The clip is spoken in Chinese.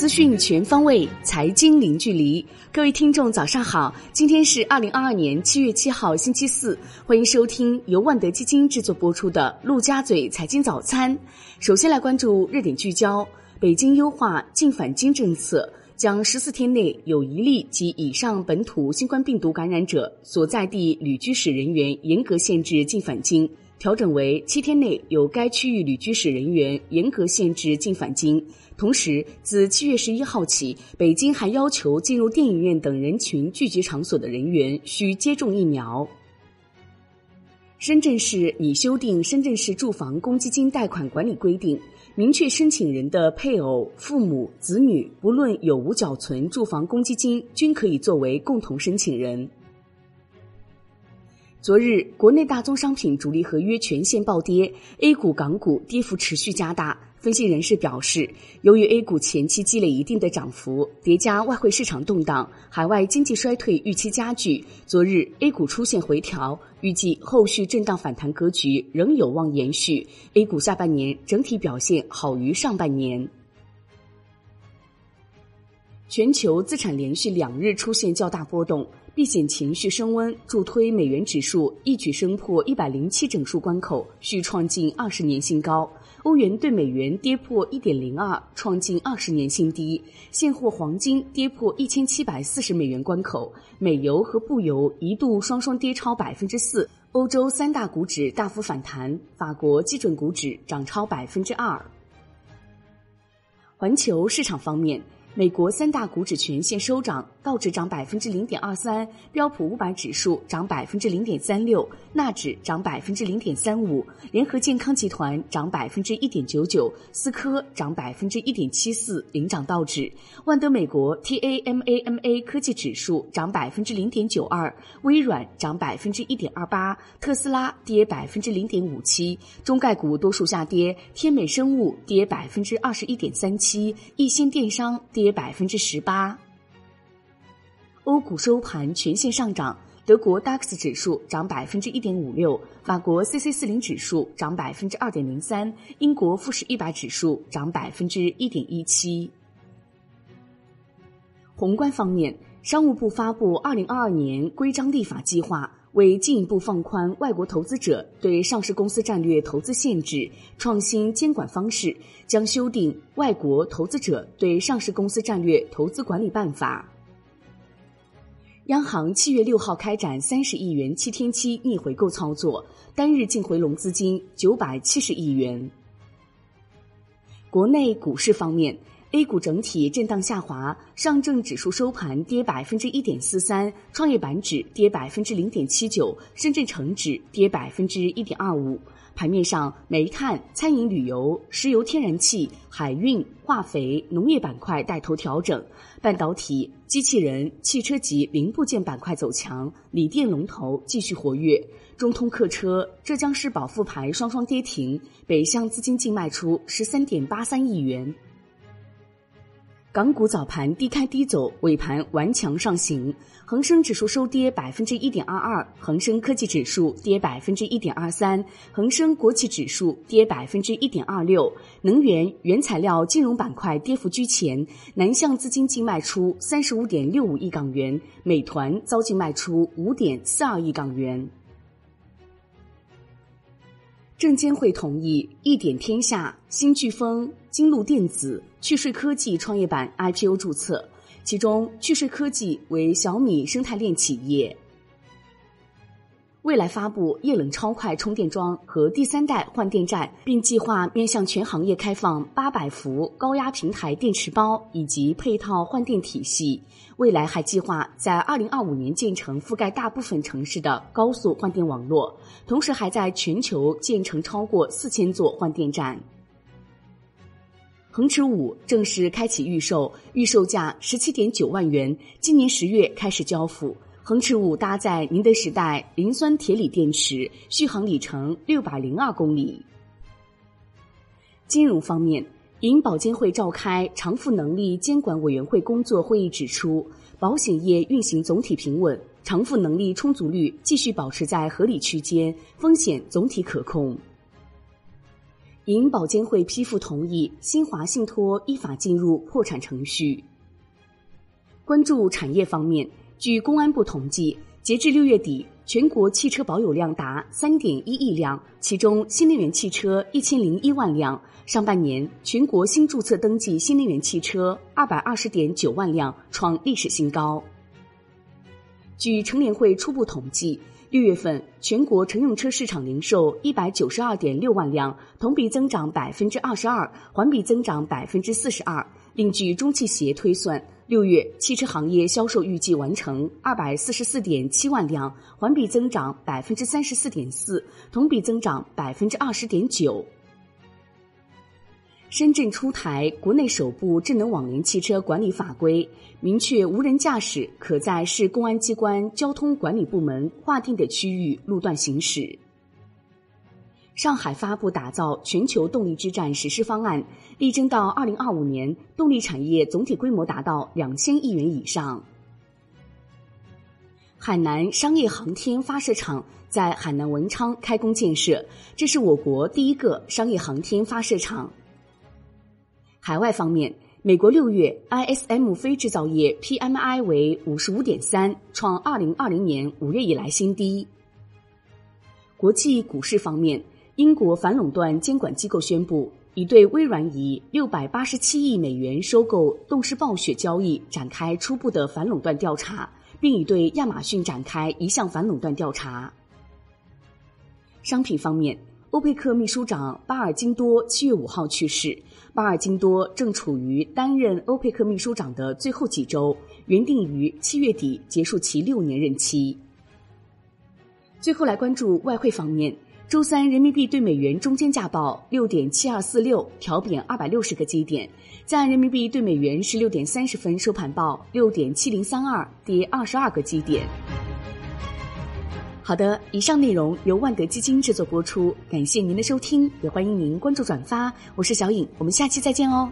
资讯全方位，财经零距离。各位听众，早上好！今天是二零二二年七月七号，星期四。欢迎收听由万德基金制作播出的《陆家嘴财经早餐》。首先来关注热点聚焦：北京优化进返京政策，将十四天内有一例及以上本土新冠病毒感染者所在地旅居史人员严格限制进返京。调整为七天内有该区域旅居史人员严格限制进返京。同时，自七月十一号起，北京还要求进入电影院等人群聚集场所的人员需接种疫苗。深圳市拟修订《深圳市住房公积金贷款管理规定》，明确申请人的配偶、父母、子女不论有无缴存住房公积金，均可以作为共同申请人。昨日，国内大宗商品主力合约全线暴跌，A 股、港股跌幅持续加大。分析人士表示，由于 A 股前期积累一定的涨幅，叠加外汇市场动荡、海外经济衰退预期加剧，昨日 A 股出现回调，预计后续震荡反弹格局仍有望延续。A 股下半年整体表现好于上半年。全球资产连续两日出现较大波动。避险情绪升温，助推美元指数一举升破一百零七整数关口，续创近二十年新高。欧元对美元跌破一点零二，创近二十年新低。现货黄金跌破一千七百四十美元关口，美油和布油一度双双跌超百分之四。欧洲三大股指大幅反弹，法国基准股指涨超百分之二。环球市场方面。美国三大股指全线收涨，道指涨百分之零点二三，标普五百指数涨百分之零点三六，纳指涨百分之零点三五，联合健康集团涨百分之一点九九，思科涨百分之一点七四，领涨道指。万德美国 TAMAMA 科技指数涨百分之零点九二，微软涨百分之一点二八，特斯拉跌百分之零点五七。中概股多数下跌，天美生物跌百分之二十一点三七，易鑫电商跌。跌百分之十八。欧股收盘全线上涨，德国 DAX 指数涨百分之一点五六，法国 CC 四零指数涨百分之二点零三，英国富时一百指数涨百分之一点一七。宏观方面，商务部发布二零二二年规章立法计划。为进一步放宽外国投资者对上市公司战略投资限制、创新监管方式，将修订《外国投资者对上市公司战略投资管理办法》。央行七月六号开展三十亿元七天期逆回购操作，单日净回笼资金九百七十亿元。国内股市方面。A 股整体震荡下滑，上证指数收盘跌百分之一点四三，创业板指跌百分之零点七九，深圳成指跌百分之一点二五。盘面上，煤炭、餐饮旅游、石油天然气、海运、化肥、农业板块带头调整，半导体、机器人、汽车及零部件板块走强，锂电龙头继续活跃。中通客车、浙江市保富牌双双跌停，北向资金净卖出十三点八三亿元。港股早盘低开低走，尾盘顽强上行。恒生指数收跌百分之一点二二，恒生科技指数跌百分之一点二三，恒生国企指数跌百分之一点二六。能源、原材料、金融板块跌幅居前，南向资金净卖出三十五点六五亿港元，美团遭净卖出五点四二亿港元。证监会同意一点天下、新飓风、金鹿电子、趣税科技创业板 IPO 注册，其中趣税科技为小米生态链企业。未来发布液冷超快充电桩和第三代换电站，并计划面向全行业开放八百伏高压平台电池包以及配套换电体系。未来还计划在二零二五年建成覆盖大部分城市的高速换电网络，同时还在全球建成超过四千座换电站。恒驰五正式开启预售，预售价十七点九万元，今年十月开始交付。恒驰五搭载宁德时代磷酸铁锂电池，续航里程六百零二公里。金融方面，银保监会召开偿付能力监管委员会工作会议指出，保险业运行总体平稳，偿付能力充足率继续保持在合理区间，风险总体可控。银保监会批复同意新华信托依法进入破产程序。关注产业方面，据公安部统计，截至六月底，全国汽车保有量达三点一亿辆，其中新能源汽车一千零一万辆。上半年，全国新注册登记新能源汽车二百二十点九万辆，创历史新高。据乘联会初步统计，六月份全国乘用车市场零售一百九十二点六万辆，同比增长百分之二十二，环比增长百分之四十二。另据中汽协推算，六月汽车行业销售预计完成二百四十四点七万辆，环比增长百分之三十四点四，同比增长百分之二十点九。深圳出台国内首部智能网联汽车管理法规，明确无人驾驶可在市公安机关交通管理部门划定的区域路段行驶。上海发布打造全球动力之战实施方案，力争到二零二五年动力产业总体规模达到两千亿元以上。海南商业航天发射场在海南文昌开工建设，这是我国第一个商业航天发射场。海外方面，美国六月 ISM 非制造业 PMI 为五十五点三，创二零二零年五月以来新低。国际股市方面，英国反垄断监管机构宣布，已对微软以六百八十七亿美元收购动视暴雪交易展开初步的反垄断调查，并已对亚马逊展开一项反垄断调查。商品方面。欧佩克秘书长巴尔金多七月五号去世，巴尔金多正处于担任欧佩克秘书长的最后几周，原定于七月底结束其六年任期。最后来关注外汇方面，周三人民币对美元中间价报六点七二四六，调贬二百六十个基点，在人民币对美元十六点三十分收盘报六点七零三二，跌二十二个基点。好的，以上内容由万德基金制作播出，感谢您的收听，也欢迎您关注转发。我是小颖，我们下期再见哦。